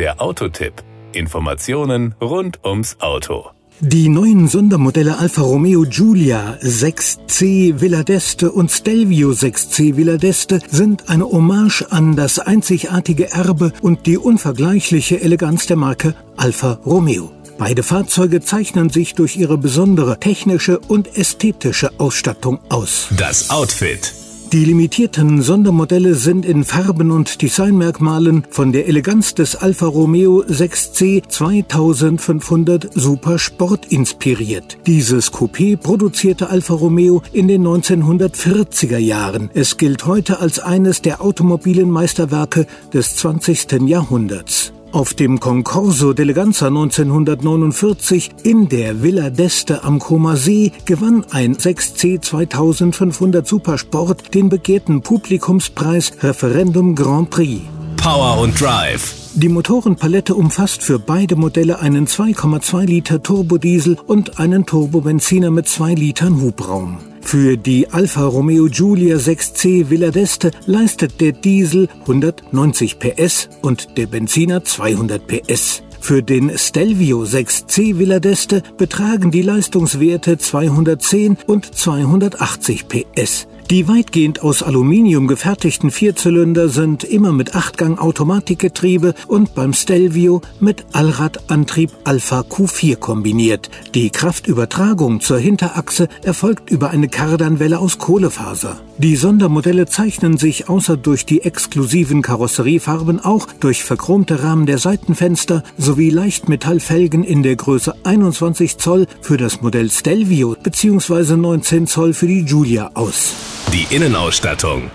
Der Autotipp. Informationen rund ums Auto. Die neuen Sondermodelle Alfa Romeo Giulia 6C Villa d'Este und Stelvio 6C Villa d'Este sind eine Hommage an das einzigartige Erbe und die unvergleichliche Eleganz der Marke Alfa Romeo. Beide Fahrzeuge zeichnen sich durch ihre besondere technische und ästhetische Ausstattung aus. Das Outfit. Die limitierten Sondermodelle sind in Farben und Designmerkmalen von der Eleganz des Alfa Romeo 6C 2500 Super Sport inspiriert. Dieses Coupé produzierte Alfa Romeo in den 1940er Jahren. Es gilt heute als eines der automobilen Meisterwerke des 20. Jahrhunderts. Auf dem Concorso d'Eleganza 1949 in der Villa d'Este am Comer See gewann ein 6C 2500 Supersport den begehrten Publikumspreis Referendum Grand Prix. Power und Drive. Die Motorenpalette umfasst für beide Modelle einen 2,2 Liter Turbodiesel und einen Turbobenziner mit 2 Litern Hubraum. Für die Alfa Romeo Giulia 6C Villa d'Este leistet der Diesel 190 PS und der Benziner 200 PS. Für den Stelvio 6C Villa d'Este betragen die Leistungswerte 210 und 280 PS. Die weitgehend aus Aluminium gefertigten Vierzylinder sind immer mit Achtgang-Automatikgetriebe und beim Stelvio mit Allradantrieb Alpha Q4 kombiniert. Die Kraftübertragung zur Hinterachse erfolgt über eine Kardanwelle aus Kohlefaser. Die Sondermodelle zeichnen sich außer durch die exklusiven Karosseriefarben auch durch verchromte Rahmen der Seitenfenster sowie Leichtmetallfelgen in der Größe 21 Zoll für das Modell Stelvio bzw. 19 Zoll für die Giulia aus. Die Innenausstattung.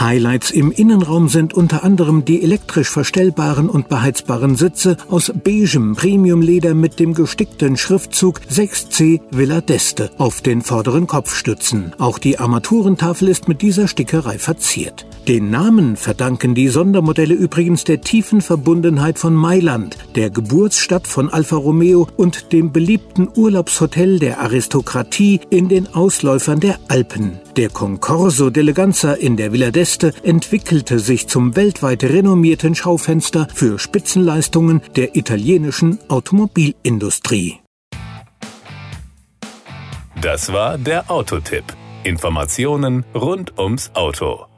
Highlights im Innenraum sind unter anderem die elektrisch verstellbaren und beheizbaren Sitze aus beigem Premiumleder mit dem gestickten Schriftzug 6C Villa d'Este auf den vorderen Kopfstützen. Auch die Armaturentafel ist mit dieser Stickerei verziert. Den Namen verdanken die Sondermodelle übrigens der tiefen Verbundenheit von Mailand, der Geburtsstadt von Alfa Romeo und dem beliebten Urlaubshotel der Aristokratie in den Ausläufern der Alpen. Der Concorso d'Eleganza in der Villa d'Este entwickelte sich zum weltweit renommierten Schaufenster für Spitzenleistungen der italienischen Automobilindustrie. Das war der Autotipp. Informationen rund ums Auto.